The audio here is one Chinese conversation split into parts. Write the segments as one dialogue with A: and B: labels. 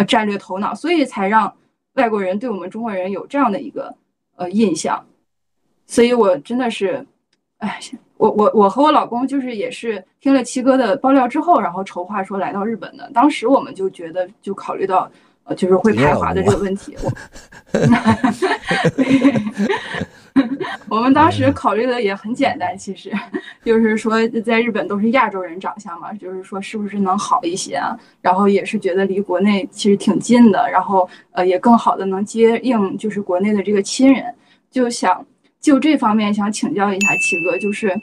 A: 呃战略头脑，所以才让外国人对我们中国人有这样的一个呃印象。所以我真的是，哎，我我我和我老公就是也是听了七哥的爆料之后，然后筹划说来到日本的。当时我们就觉得就考虑到。就是会排华的这个问题，我，我们当时考虑的也很简单，其实就是说在日本都是亚洲人长相嘛，就是说是不是能好一些啊？然后也是觉得离国内其实挺近的，然后呃也更好的能接应就是国内的这个亲人，就想就这方面想请教一下七哥，就是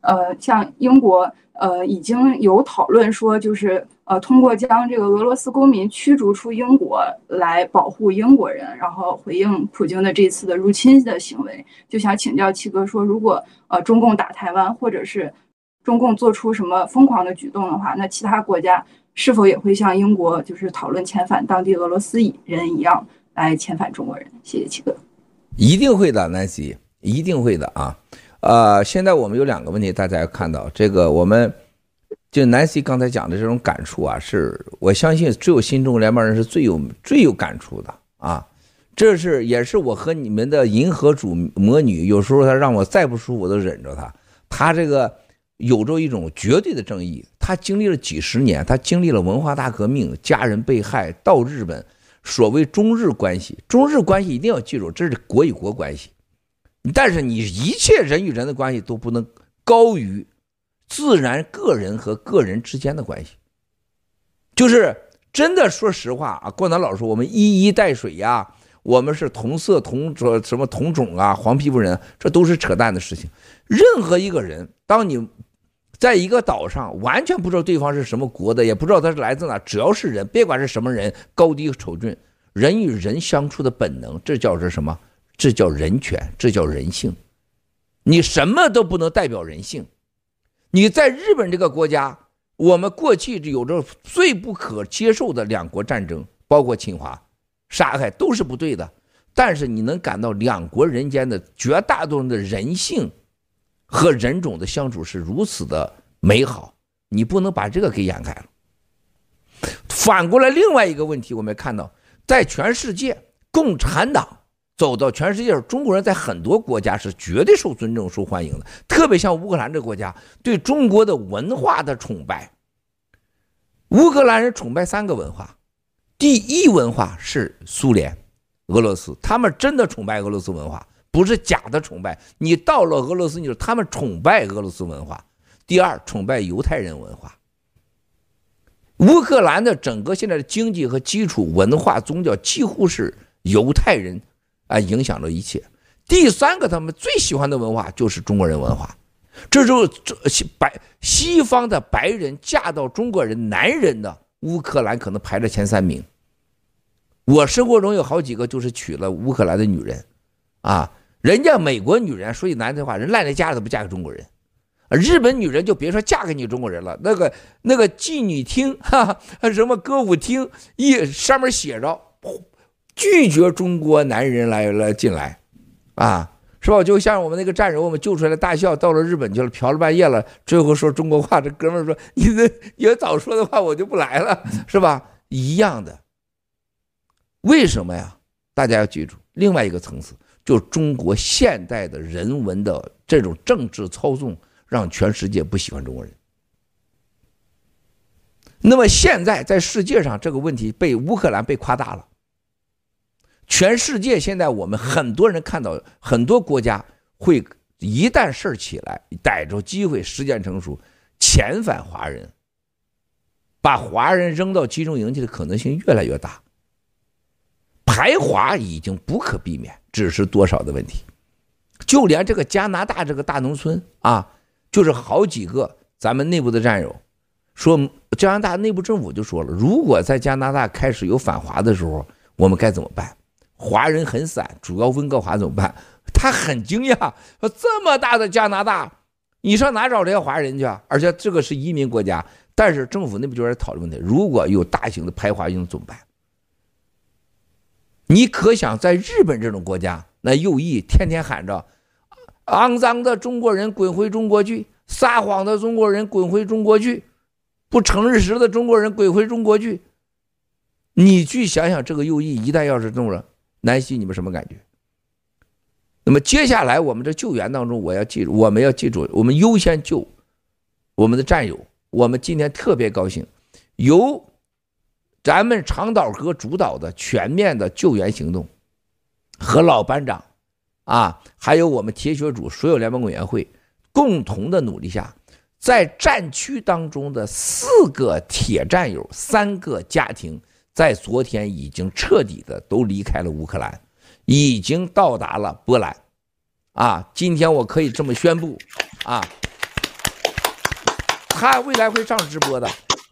A: 呃像英国呃已经有讨论说就是。呃，通过将这个俄罗斯公民驱逐出英国来保护英国人，然后回应普京的这次的入侵的行为，就想请教七哥说，如果呃中共打台湾，或者是中共做出什么疯狂的举动的话，那其他国家是否也会像英国就是讨论遣返当地俄罗斯人一样来遣返中国人？谢谢七哥。
B: 一定会的南希一定会的啊。呃，现在我们有两个问题，大家要看到这个我们。就 Nancy 刚才讲的这种感触啊，是我相信只有新中国联邦人是最有最有感触的啊。这是也是我和你们的银河主魔女，有时候她让我再不舒服我都忍着她。她这个有着一种绝对的正义，她经历了几十年，她经历了文化大革命，家人被害，到日本，所谓中日关系，中日关系一定要记住，这是国与国关系。但是你一切人与人的关系都不能高于。自然，个人和个人之间的关系，就是真的。说实话啊，郭南老师我们一衣带水呀，我们是同色同种什么同种啊，黄皮肤人，这都是扯淡的事情。任何一个人，当你在一个岛上，完全不知道对方是什么国的，也不知道他是来自哪，只要是人，别管是什么人，高低丑俊，人与人相处的本能，这叫做什么？这叫人权，这叫人性。你什么都不能代表人性。你在日本这个国家，我们过去有着最不可接受的两国战争，包括侵华、杀害，都是不对的。但是你能感到两国人间的绝大多数的人性和人种的相处是如此的美好，你不能把这个给掩盖了。反过来，另外一个问题，我们看到，在全世界，共产党。走到全世界，中国人在很多国家是绝对受尊重、受欢迎的。特别像乌克兰这个国家，对中国的文化的崇拜。乌克兰人崇拜三个文化，第一文化是苏联、俄罗斯，他们真的崇拜俄罗斯文化，不是假的崇拜。你到了俄罗斯，你说他们崇拜俄罗斯文化。第二，崇拜犹太人文化。乌克兰的整个现在的经济和基础文化宗教几乎是犹太人。啊，影响了一切。第三个，他们最喜欢的文化就是中国人文化。这就西白西方的白人嫁到中国人男人的乌克兰可能排在前三名。我生活中有好几个就是娶了乌克兰的女人，啊，人家美国女人说句难听话，人烂在家里都不嫁给中国人。日本女人就别说嫁给你中国人了，那个那个妓女厅哈，什么歌舞厅一上面写着。拒绝中国男人来来进来，啊，是吧？就像我们那个战友，我们救出来的大笑，到了日本去了，嫖了半夜了，最后说中国话，这哥们儿说：“你这你要早说的话，我就不来了，是吧？”一样的。为什么呀？大家要记住，另外一个层次，就中国现代的人文的这种政治操纵，让全世界不喜欢中国人。那么现在在世界上，这个问题被乌克兰被夸大了。全世界现在，我们很多人看到很多国家会一旦事儿起来，逮着机会，时间成熟，遣返华人，把华人扔到集中营去的可能性越来越大。排华已经不可避免，只是多少的问题。就连这个加拿大这个大农村啊，就是好几个咱们内部的战友说，加拿大内部政府就说了，如果在加拿大开始有反华的时候，我们该怎么办？华人很散，主要温哥华怎么办？他很惊讶，说这么大的加拿大，你上哪找这些华人去啊？而且这个是移民国家，但是政府那边就在讨论问题：如果有大型的排华运动怎么办？你可想在日本这种国家，那右翼天天喊着“肮脏的中国人滚回中国去，撒谎的中国人滚回中国去，不诚实的中国人滚回中国去”。你去想想这个右翼一旦要是中了，南希你们什么感觉？那么接下来我们的救援当中，我要记住，我们要记住，我们优先救我们的战友。我们今天特别高兴，由咱们长岛哥主导的全面的救援行动，和老班长啊，还有我们铁血组所有联盟委员会共同的努力下，在战区当中的四个铁战友、三个家庭，在昨天已经彻底的都离开了乌克兰。已经到达了波兰，啊，今天我可以这么宣布，啊，他未来会上直播的，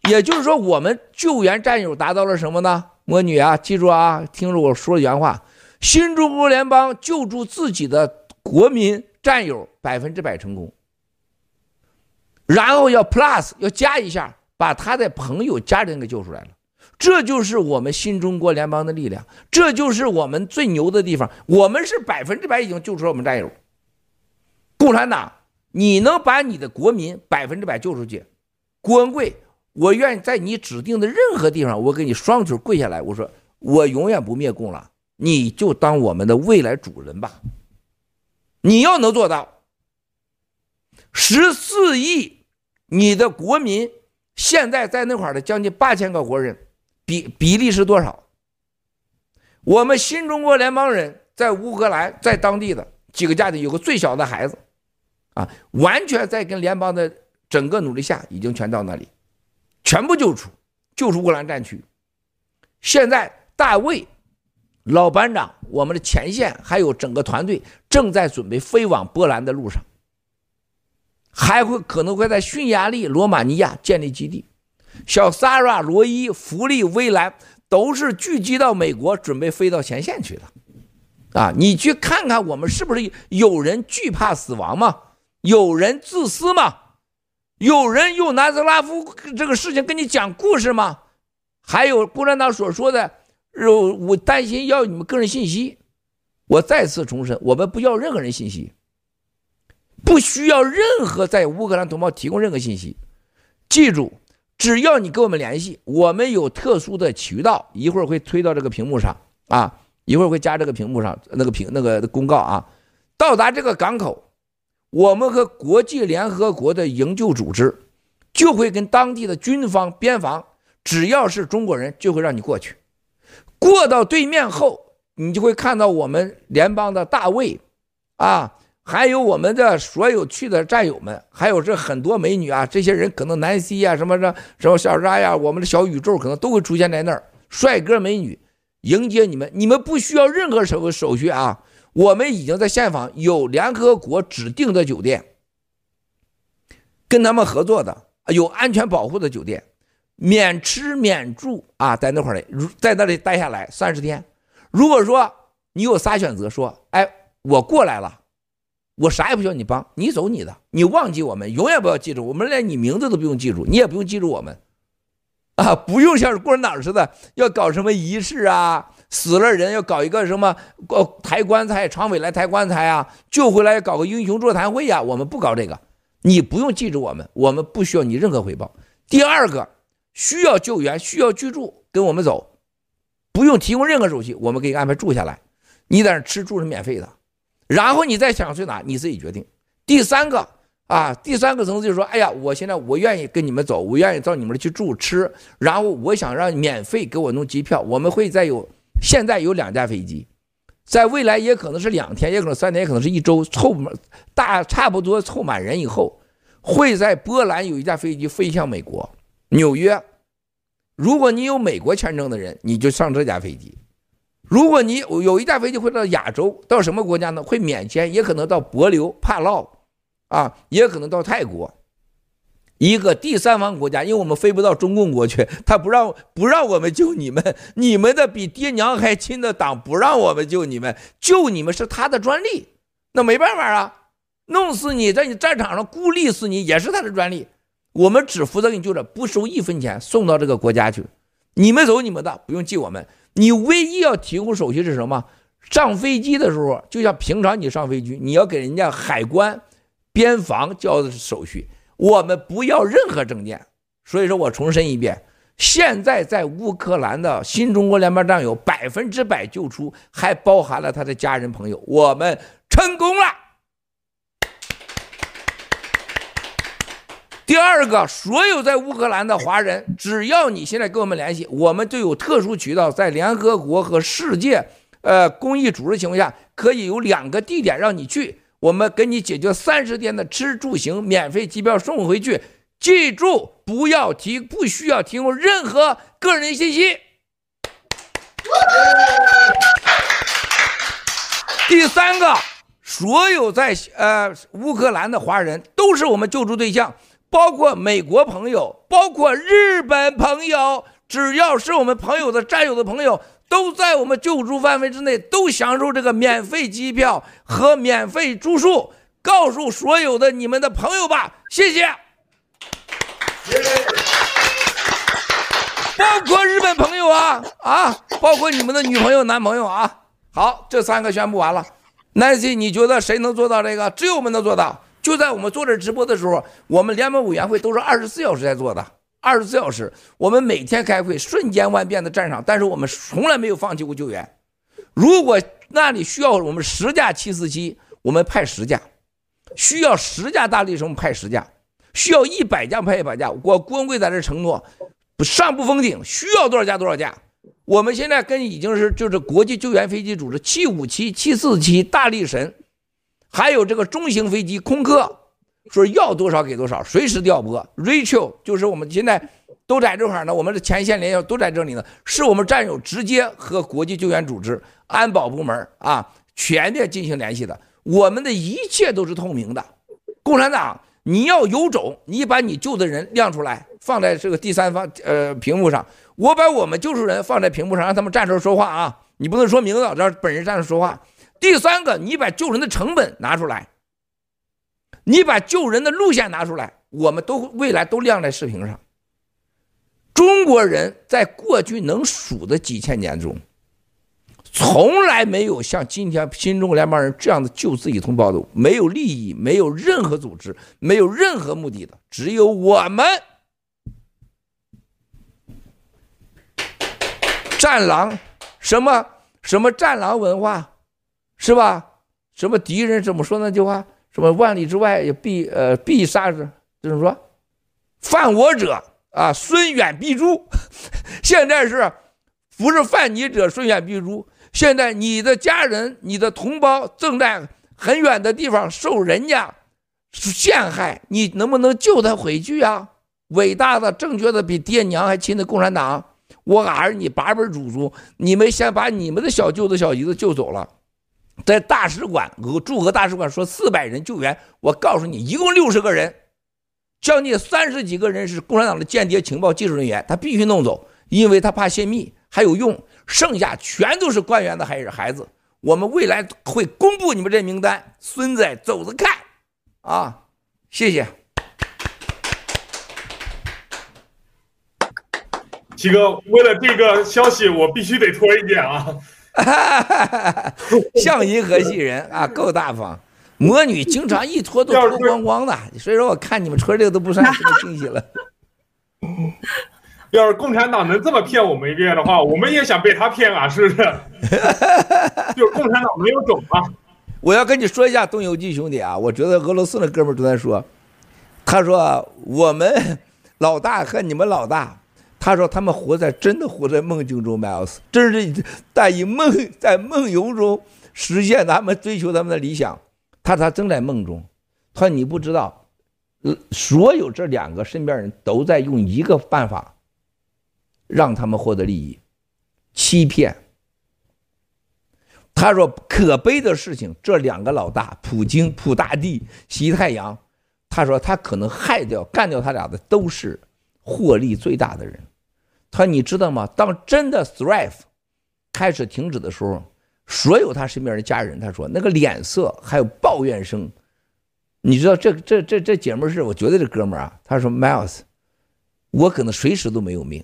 B: 也就是说，我们救援战友达到了什么呢？魔女啊，记住啊，听着我说的原话，新中国联邦救助自己的国民战友百分之百成功，然后要 plus 要加一下，把他的朋友家人给救出来了。这就是我们新中国联邦的力量，这就是我们最牛的地方。我们是百分之百已经救出了我们战友。共产党，你能把你的国民百分之百救出去？郭文贵，我愿意在你指定的任何地方，我给你双腿跪下来，我说我永远不灭共了，你就当我们的未来主人吧。你要能做到，十四亿你的国民现在在那块的将近八千个国人。比比例是多少？我们新中国联邦人在乌克兰，在当地的几个家庭有个最小的孩子，啊，完全在跟联邦的整个努力下，已经全到那里，全部救出，救出乌克兰战区。现在大卫老班长，我们的前线还有整个团队正在准备飞往波兰的路上，还会可能会在匈牙利罗马尼亚建立基地。小萨拉、罗伊、福利、威兰都是聚集到美国，准备飞到前线去的，啊！你去看看，我们是不是有人惧怕死亡吗？有人自私吗？有人用南斯拉夫这个事情跟你讲故事吗？还有共产党所说的，我担心要你们个人信息。我再次重申，我们不要任何人信息，不需要任何在乌克兰同胞提供任何信息。记住。只要你跟我们联系，我们有特殊的渠道，一会儿会推到这个屏幕上啊，一会儿会加这个屏幕上那个屏那个公告啊。到达这个港口，我们和国际联合国的营救组织就会跟当地的军方边防，只要是中国人就会让你过去。过到对面后，你就会看到我们联邦的大卫啊。还有我们的所有去的战友们，还有这很多美女啊，这些人可能南希啊，什么的，什么小扎呀，我们的小宇宙可能都会出现在那儿，帅哥美女迎接你们，你们不需要任何手手续啊，我们已经在现场有联合国指定的酒店，跟他们合作的，有安全保护的酒店，免吃免住啊，在那块儿在那里待下来三十天。如果说你有仨选择，说，哎，我过来了。我啥也不需要你帮，你走你的，你忘记我们，永远不要记住我们，连你名字都不用记住，你也不用记住我们，啊，不用像是共产党似的要搞什么仪式啊，死了人要搞一个什么哦抬棺材，常委来抬棺材啊，救回来要搞个英雄座谈会呀，我们不搞这个，你不用记住我们，我们不需要你任何回报。第二个，需要救援需要居住，跟我们走，不用提供任何手续，我们给你安排住下来，你在那吃住是免费的。然后你再想去哪，你自己决定。第三个啊，第三个层次就是说，哎呀，我现在我愿意跟你们走，我愿意到你们那去住吃，然后我想让免费给我弄机票。我们会再有，现在有两架飞机，在未来也可能是两天，也可能三天，也可能是一周，凑满大差不多凑满人以后，会在波兰有一架飞机飞向美国纽约。如果你有美国签证的人，你就上这架飞机。如果你有一架飞机会到亚洲，到什么国家呢？会免签，也可能到帛琉、帕劳，啊，也可能到泰国，一个第三方国家，因为我们飞不到中共国去，他不让不让我们救你们，你们的比爹娘还亲的党不让我们救你们，救你们是他的专利，那没办法啊，弄死你，在你战场上孤立死你也是他的专利，我们只负责给你救着，不收一分钱，送到这个国家去，你们走你们的，不用记我们。你唯一要提供手续是什么？上飞机的时候，就像平常你上飞机，你要给人家海关、边防交的手续。我们不要任何证件。所以说我重申一遍，现在在乌克兰的新中国联邦战友百分之百救出，还包含了他的家人朋友，我们成功了。第二个，所有在乌克兰的华人，只要你现在跟我们联系，我们就有特殊渠道，在联合国和世界呃公益组织情况下，可以有两个地点让你去，我们给你解决三十天的吃住行，免费机票送回去。记住，不要提，不需要提供任何个人信息。第三个，所有在呃乌克兰的华人都是我们救助对象，包括美国朋友，包括日本朋友，只要是我们朋友的战友的朋友，都在我们救助范围之内，都享受这个免费机票和免费住宿。告诉所有的你们的朋友吧，谢谢。包括日本朋友啊啊，包括你们的女朋友、男朋友啊。好，这三个宣布完了。Nancy，你觉得谁能做到这个？只有我们能做到。就在我们做这直播的时候，我们联盟委员会都是二十四小时在做的，二十四小时，我们每天开会，瞬间万变的战场。但是我们从来没有放弃过救援。如果那里需要我们十架七四七，我们派十架；需要十架大力神，我们派十架。需要一百架派一百架，我郭文贵在这承诺，上不封顶，需要多少架多少架。我们现在跟已经是就是国际救援飞机组织七五七、七四七、大力神，还有这个中型飞机空客，说要多少给多少，随时调拨。Rachel 就是我们现在都在这块呢，我们的前线连线都在这里呢，是我们战友直接和国际救援组织、安保部门啊全面进行联系的，我们的一切都是透明的。共产党。你要有种，你把你救的人亮出来，放在这个第三方呃屏幕上。我把我们救出人放在屏幕上，让他们站着说话啊！你不能说名字，让本人站着说话。第三个，你把救人的成本拿出来，你把救人的路线拿出来，我们都未来都亮在视频上。中国人在过去能数的几千年中。从来没有像今天新中国联邦人这样的救自己同胞的，没有利益，没有任何组织，没有任何目的的，只有我们。战狼，什么什么战狼文化，是吧？什么敌人怎么说那句话？什么万里之外也必呃必杀之，就是说，犯我者啊，孙远必诛。现在是，不是犯你者，孙远必诛。现在你的家人、你的同胞正在很远的地方受人家陷害，你能不能救他回去啊？伟大的、正确的，比爹娘还亲的共产党，我儿你八辈祖宗，你们先把你们的小舅子、小姨子救走了，在大使馆俄驻俄大使馆说四百人救援，我告诉你，一共六十个人，将近三十几个人是共产党的间谍情报技术人员，他必须弄走，因为他怕泄密，还有用。剩下全都是官员的孩子孩子，我们未来会公布你们这名单，孙子走着看，啊，谢谢。
C: 七哥，为了这个消息，我必须得拖一点啊。
B: 像银河系人啊，够大方。魔女经常一脱都脱光光的，所以说我看你们村这个都不算什么惊喜了。
C: 要是共产党能这么骗我们一遍的话，我们也想被他骗啊，是不是？就是共产党没有种啊！
B: 我要跟你说一下东游记兄弟啊，我觉得俄罗斯的哥们儿都在说，他说我们老大和你们老大，他说他们活在真的活在梦境中，Miles，真是在以梦在梦游中实现他们追求他们的理想，他他正在梦中，他说你不知道，所有这两个身边人都在用一个办法。让他们获得利益，欺骗。他说：“可悲的事情，这两个老大，普京、普大帝、西太阳，他说他可能害掉、干掉他俩的都是获利最大的人。他说你知道吗？当真的 Thrive 开始停止的时候，所有他身边的家人，他说那个脸色还有抱怨声，你知道这这这这姐们是我觉得这哥们啊，他说 Miles，我可能随时都没有命。”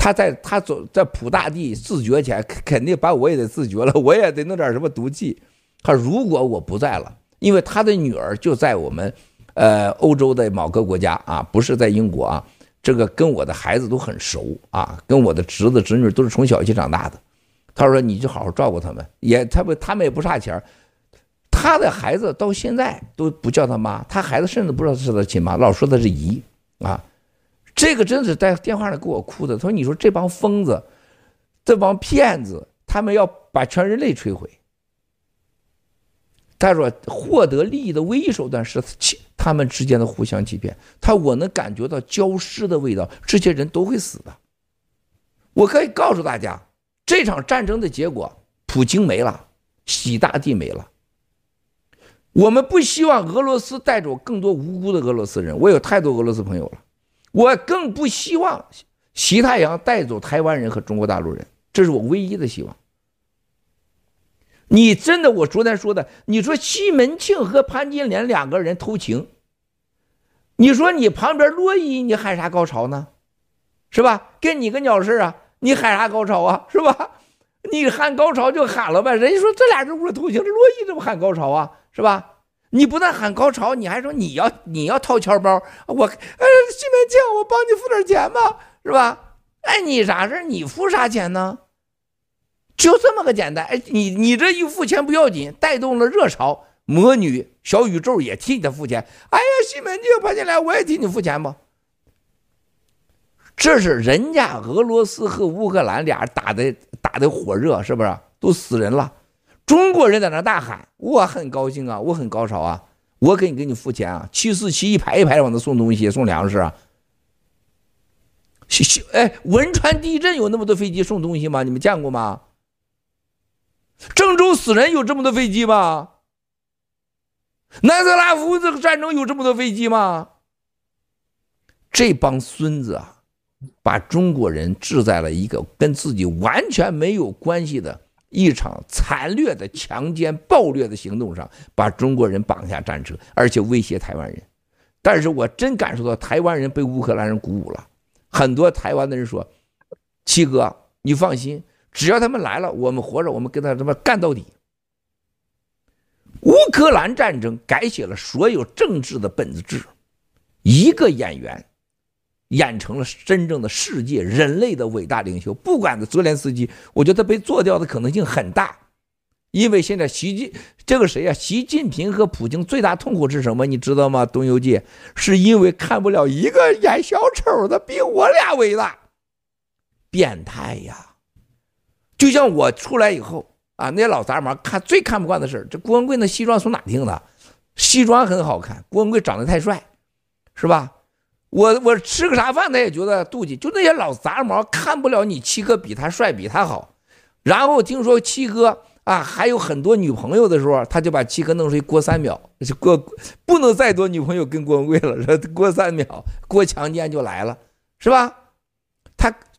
B: 他在他走在普大帝自绝前，肯定把我也得自觉了，我也得弄点什么毒剂。他如果我不在了，因为他的女儿就在我们，呃，欧洲的某个国家啊，不是在英国啊，这个跟我的孩子都很熟啊，跟我的侄子侄女都是从小一起长大的。他说：“你就好好照顾他们，也他们他们也不差钱。他的孩子到现在都不叫他妈，他孩子甚至不知道是他亲妈，老说他是姨啊。这个真是在电话上给我哭的。他说：‘你说这帮疯子，这帮骗子，他们要把全人类摧毁。’他说获得利益的唯一手段是欺他们之间的互相欺骗。他我能感觉到焦尸的味道，这些人都会死的。我可以告诉大家。”这场战争的结果，普京没了，习大帝没了。我们不希望俄罗斯带走更多无辜的俄罗斯人，我有太多俄罗斯朋友了。我更不希望习太阳带走台湾人和中国大陆人，这是我唯一的希望。你真的，我昨天说的，你说西门庆和潘金莲两个人偷情，你说你旁边罗伊，你喊啥高潮呢？是吧？跟你个鸟事啊！你喊啥高潮啊，是吧？你喊高潮就喊了呗。人家说这俩人屋里偷情，这罗伊怎么喊高潮啊，是吧？你不但喊高潮，你还说你要你要掏钱包，我哎西门庆，我帮你付点钱吧，是吧？哎，你啥事你付啥钱呢？就这么个简单。哎，你你这一付钱不要紧，带动了热潮，魔女小宇宙也替你付钱。哎呀，西门庆跑进来，我也替你付钱吧。这是人家俄罗斯和乌克兰俩打的打的火热，是不是都死人了？中国人在那大喊，我很高兴啊，我很高潮啊，我给你给你付钱啊，七四七一排一排往那送东西送粮食啊。哎，汶川地震有那么多飞机送东西吗？你们见过吗？郑州死人有这么多飞机吗？南斯拉夫这个战争有这么多飞机吗？这帮孙子啊！把中国人置在了一个跟自己完全没有关系的一场残虐的强奸暴虐的行动上，把中国人绑下战车，而且威胁台湾人。但是我真感受到台湾人被乌克兰人鼓舞了。很多台湾的人说：“七哥，你放心，只要他们来了，我们活着，我们跟他他妈干到底。”乌克兰战争改写了所有政治的本质，一个演员。演成了真正的世界人类的伟大领袖。不管泽连斯基，我觉得被做掉的可能性很大，因为现在习近这个谁呀？习近平和普京最大痛苦是什么？你知道吗？东游记是因为看不了一个演小丑的比我俩伟大，变态呀！就像我出来以后啊，那些老杂毛看最看不惯的事这郭文贵那西装从哪听的？西装很好看，郭文贵长得太帅，是吧？我我吃个啥饭，他也觉得妒忌。就那些老杂毛看不了你七哥比他帅，比他好。然后听说七哥啊还有很多女朋友的时候，他就把七哥弄出去过三秒，就过不能再多女朋友跟郭文贵了，说郭三秒郭强奸就来了，是吧？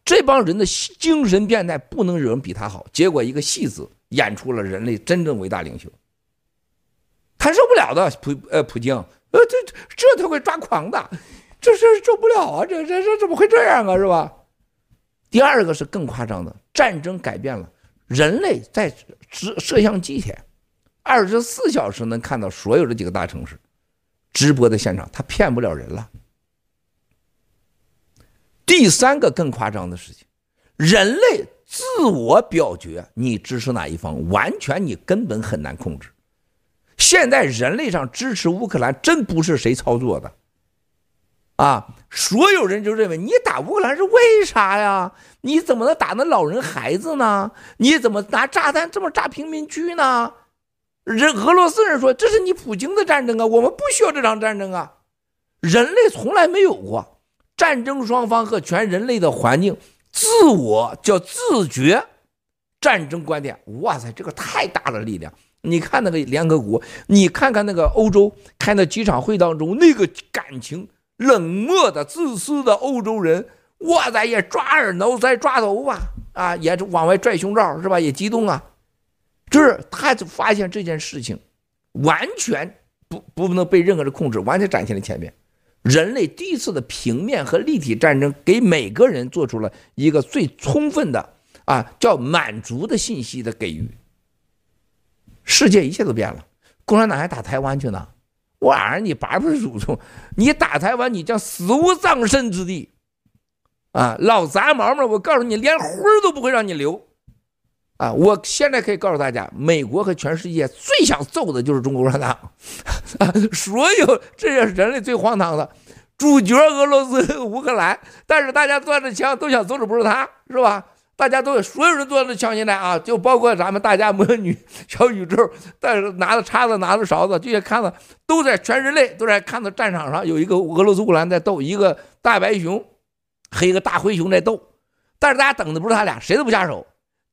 B: 这帮人的精神变态，不能有人比他好。结果一个戏子演出了人类真正伟大领袖，他受不了的普呃普京，呃这这他会抓狂的。这事受不了啊！这这这怎么会这样啊？是吧？第二个是更夸张的，战争改变了人类在摄摄像机前，二十四小时能看到所有的几个大城市直播的现场，他骗不了人了。第三个更夸张的事情，人类自我表决，你支持哪一方，完全你根本很难控制。现在人类上支持乌克兰，真不是谁操作的。啊！所有人就认为你打乌克兰是为啥呀？你怎么能打那老人孩子呢？你怎么拿炸弹这么炸平民区呢？人俄罗斯人说这是你普京的战争啊，我们不需要这场战争啊！人类从来没有过战争双方和全人类的环境自我叫自觉战争观点。哇塞，这个太大的力量！你看那个联合国，你看看那个欧洲开那几场会当中那个感情。冷漠的、自私的欧洲人，哇塞，也抓耳挠腮、抓头发啊，也往外拽胸罩，是吧？也激动啊，就是他就发现这件事情完全不不能被任何人控制，完全展现在前面。人类第一次的平面和立体战争，给每个人做出了一个最充分的啊，叫满足的信息的给予。世界一切都变了，共产党还打台湾去呢。我儿，你拔不出祖宗！你打台湾，你将死无葬身之地啊，老杂毛们！我告诉你，连灰儿都不会让你留。啊！我现在可以告诉大家，美国和全世界最想揍的就是中国共产党，啊！所有这也是人类最荒唐的主角，俄罗斯、乌克兰，但是大家端着枪都想揍的不是他，是吧？大家都所有人端着枪现在啊，就包括咱们大家魔女小宇宙，但是拿着叉子，拿着勺子，这些看着都在全人类都在看到战场上有一个俄罗斯、乌克兰在斗，一个大白熊和一个大灰熊在斗，但是大家等的不是他俩，谁都不下手。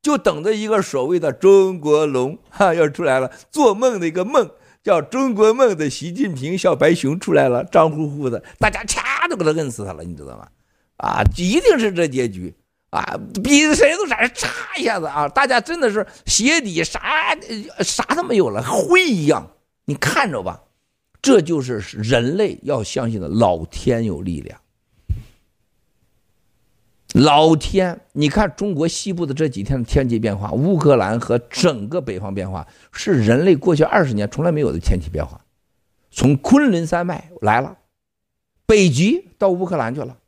B: 就等着一个所谓的中国龙哈要出来了，做梦的一个梦叫中国梦的习近平小白熊出来了，脏乎乎的，大家掐都给他摁死他了，你知道吗？啊，一定是这结局啊，比谁都闪，嚓一下子啊，大家真的是鞋底啥啥都没有了，灰一样，你看着吧，这就是人类要相信的，老天有力量。老天，你看中国西部的这几天的天气变化，乌克兰和整个北方变化，是人类过去二十年从来没有的天气变化。从昆仑山脉来了，北极到乌克兰去了，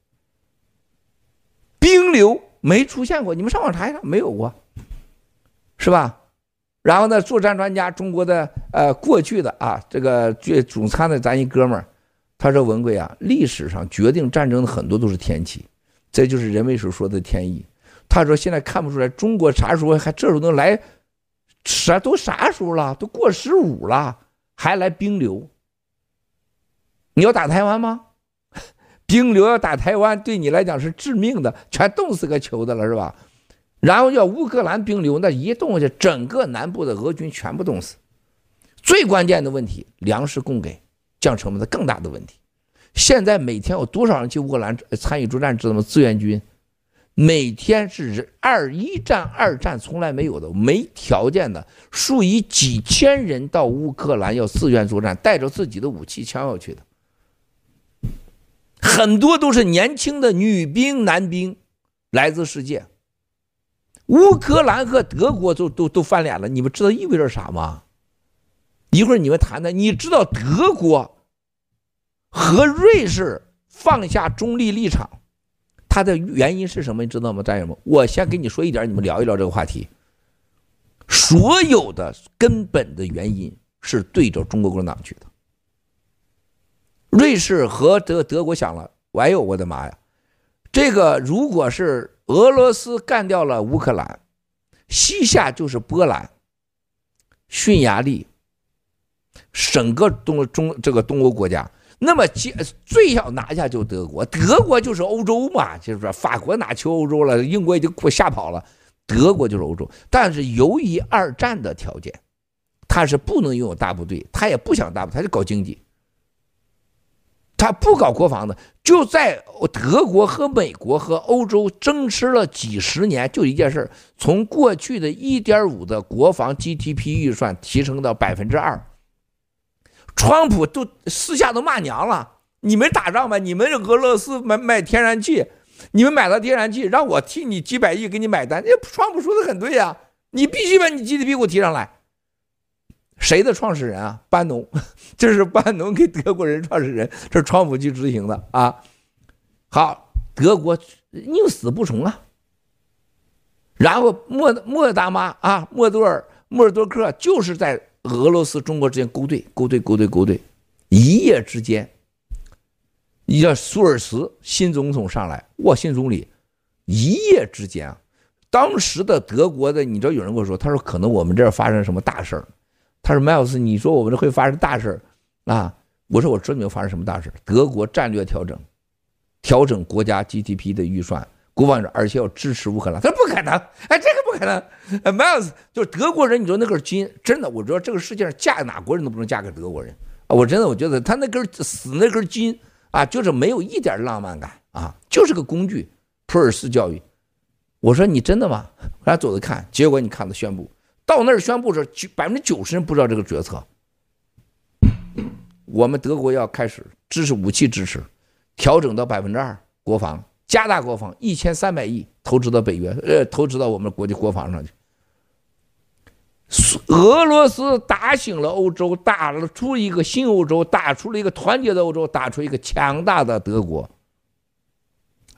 B: 冰流没出现过，你们上网查一查，没有过，是吧？然后呢，作战专家，中国的呃过去的啊，这个最总参的咱一哥们儿，他说文贵啊，历史上决定战争的很多都是天气。这就是人为所说的天意。他说：“现在看不出来，中国啥时候还这时候能来？啥都啥时候了？都过十五了，还来冰流？你要打台湾吗？冰流要打台湾，对你来讲是致命的，全冻死个球的了，是吧？然后要乌克兰冰流，那一冻下，整个南部的俄军全部冻死。最关键的问题，粮食供给降成本的更大的问题。”现在每天有多少人去乌克兰参与作战？知道吗？志愿军每天是二一战、二战从来没有的，没条件的，数以几千人到乌克兰要自愿作战，带着自己的武器枪要去的，很多都是年轻的女兵、男兵，来自世界。乌克兰和德国都都都翻脸了，你们知道意味着啥吗？一会儿你们谈谈，你知道德国？和瑞士放下中立立场，它的原因是什么？你知道吗，战友们？我先跟你说一点，你们聊一聊这个话题。所有的根本的原因是对着中国共产党去的。瑞士和德德国想了，哎呦我的妈呀！这个如果是俄罗斯干掉了乌克兰，西夏就是波兰、匈牙利，整个东中这个东欧国家。那么，最要拿下就德国，德国就是欧洲嘛，就是说法国哪去欧洲了？英国已经快吓跑了，德国就是欧洲。但是由于二战的条件，他是不能拥有大部队，他也不想大部队，他就搞经济，他不搞国防的。就在德国和美国和欧洲争持了几十年，就一件事，从过去的一点五的国防 GDP 预算提升到百分之二。川普都私下都骂娘了，你们打仗吧，你们是俄罗斯买买天然气，你们买了天然气，让我替你几百亿给你买单。那川普说的很对呀，你必须把你 GDP 给我提上来。谁的创始人啊？班农，这是班农给德国人创始人，这是川普去执行的啊。好，德国宁死不从啊。然后莫莫大妈啊，莫多尔莫尔多克就是在。俄罗斯、中国之间勾兑、勾兑、勾兑、勾兑，一夜之间，你叫苏尔茨新总统上来，哇，新总理，一夜之间啊，当时的德国的，你知道有人跟我说，他说可能我们这儿发生什么大事儿，他说迈尔斯，你说我们这会发生大事儿啊？我说我知道没有发生什么大事儿，德国战略调整，调整国家 GDP 的预算。国防，而且要支持乌克兰，他说不可能，哎，这个不可能。Miles 就是德国人，你说那根筋，真的，我觉得这个世界上嫁哪国人都不能嫁给德国人啊！我真的，我觉得他那根死那根筋啊，就是没有一点浪漫感啊，就是个工具。普尔斯教育，我说你真的吗？我俩走着看，结果你看他宣布，到那儿宣布是百分之九十人不知道这个决策。我们德国要开始支持武器支持，调整到百分之二国防。加大国防一千三百亿投资到北约，呃，投资到我们国际国防上去。俄罗斯打醒了欧洲，打了出一个新欧洲，打出了一个团结的欧洲，打出一个强大的德国。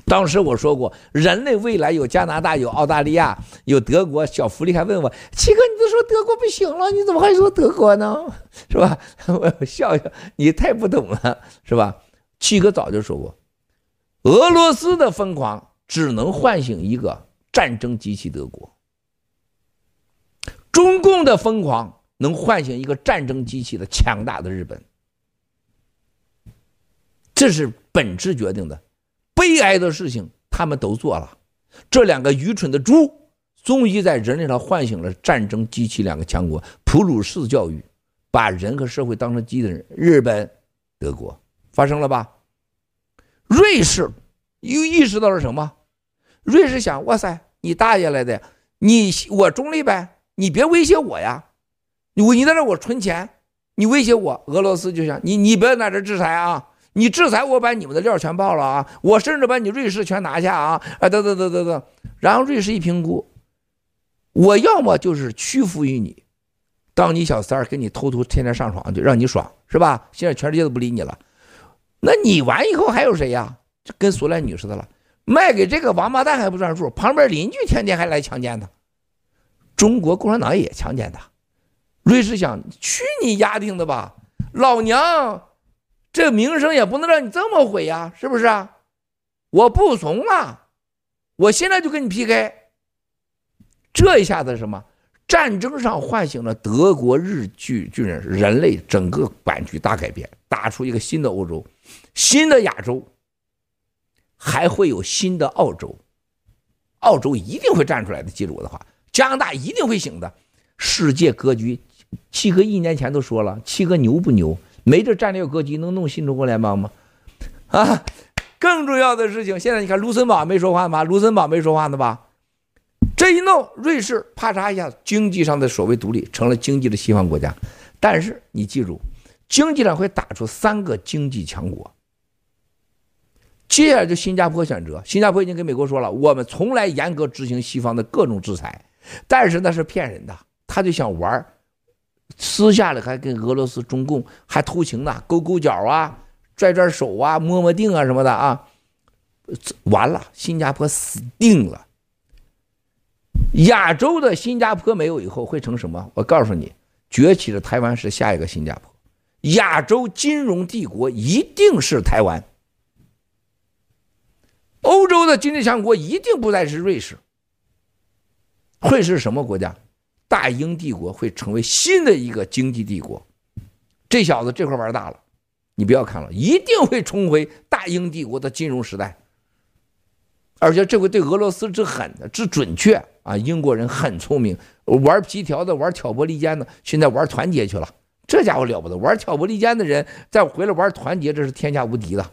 B: 当时我说过，人类未来有加拿大，有澳大利亚，有德国。小福利还问我七哥，你都说德国不行了，你怎么还说德国呢？是吧？我笑笑，你太不懂了，是吧？七哥早就说过，俄罗斯的疯狂只能唤醒一个战争机器德国，中共的疯狂能唤醒一个战争机器的强大的日本，这是本质决定的。悲哀的事情他们都做了，这两个愚蠢的猪终于在人类上唤醒了战争机器两个强国，普鲁士教育，把人和社会当成机器人。日本、德国发生了吧？瑞士又意识到了什么？瑞士想：哇塞，你大爷来的，你我中立呗，你别威胁我呀！你你在这我存钱，你威胁我，俄罗斯就想你你不要在这制裁啊！你制裁我，把你们的料全爆了啊！我甚至把你瑞士全拿下啊！啊，等等等等等，然后瑞士一评估，我要么就是屈服于你，当你小三儿，给你偷偷天天上床，就让你爽，是吧？现在全世界都不理你了，那你完以后还有谁呀？就跟苏联女似的了，卖给这个王八蛋还不算数，旁边邻居天天还来强奸他，中国共产党也强奸他，瑞士想去你丫定的吧，老娘。这名声也不能让你这么毁呀，是不是啊？我不怂啊！我现在就跟你 PK。这一下子什么？战争上唤醒了德国、日、巨巨人，人类整个版局大改变，打出一个新的欧洲，新的亚洲，还会有新的澳洲。澳洲一定会站出来的，记住我的话，加拿大一定会醒的。世界格局，七哥一年前都说了，七哥牛不牛？没这战略格局，能弄新中国联邦吗？啊，更重要的事情，现在你看卢森堡没说话吗？卢森堡没说话呢吧？这一弄，瑞士啪嚓一下，经济上的所谓独立，成了经济的西方国家。但是你记住，经济上会打出三个经济强国。接下来就新加坡选择，新加坡已经跟美国说了，我们从来严格执行西方的各种制裁，但是那是骗人的，他就想玩。私下里还跟俄罗斯、中共还偷情呢，勾勾脚啊，拽拽手啊，摸摸腚啊什么的啊，完了，新加坡死定了。亚洲的新加坡没有以后会成什么？我告诉你，崛起的台湾是下一个新加坡。亚洲金融帝国一定是台湾。欧洲的经济强国一定不再是瑞士，会是什么国家？大英帝国会成为新的一个经济帝国，这小子这块玩大了，你不要看了，一定会重回大英帝国的金融时代，而且这回对俄罗斯之狠之准确啊！英国人很聪明，玩皮条的，玩挑拨离间的，现在玩团结去了，这家伙了不得，玩挑拨离间的人再回来玩团结，这是天下无敌的。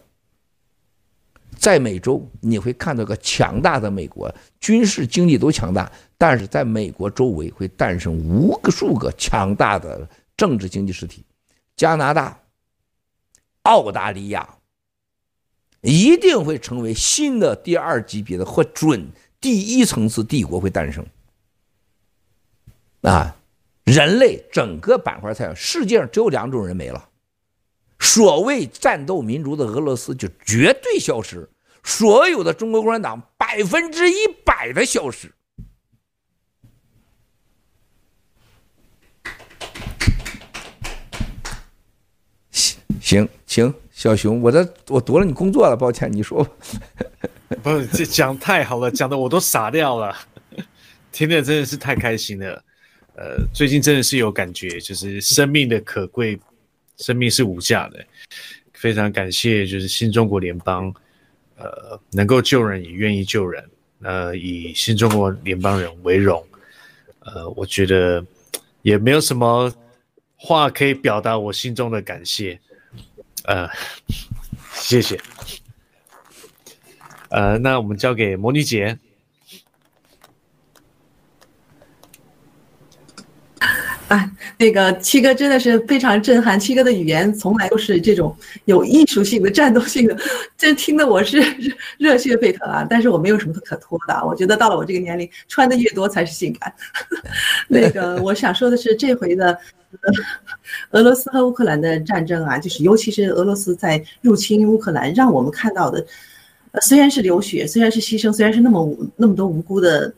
B: 在美洲，你会看到个强大的美国，军事、经济都强大，但是在美国周围会诞生无数个强大的政治经济实体。加拿大、澳大利亚一定会成为新的第二级别的或准第一层次帝国会诞生。啊，人类整个板块菜，世界上只有两种人没了。所谓战斗民族的俄罗斯就绝对消失，所有的中国共产党百分之一百的消失。行行行，小熊，我这我夺了你工作了，抱歉，你说吧。
D: 不是，这讲太好了，讲的我都傻掉了，听的真的是太开心了。呃，最近真的是有感觉，就是生命的可贵。生命是无价的，非常感谢，就是新中国联邦，呃，能够救人也愿意救人，呃，以新中国联邦人为荣，呃，我觉得也没有什么话可以表达我心中的感谢，呃，谢谢，呃，那我们交给魔女姐。
E: 啊，那个七哥真的是非常震撼。七哥的语言从来都是这种有艺术性的、战斗性的，这听得我是热血沸腾啊！但是我没有什么可脱的，我觉得到了我这个年龄，穿的越多才是性感。那个我想说的是，这回的俄罗斯和乌克兰的战争啊，就是尤其是俄罗斯在入侵乌克兰，让我们看到的。虽然是流血，虽然是牺牲，虽然是那么无那么多无辜的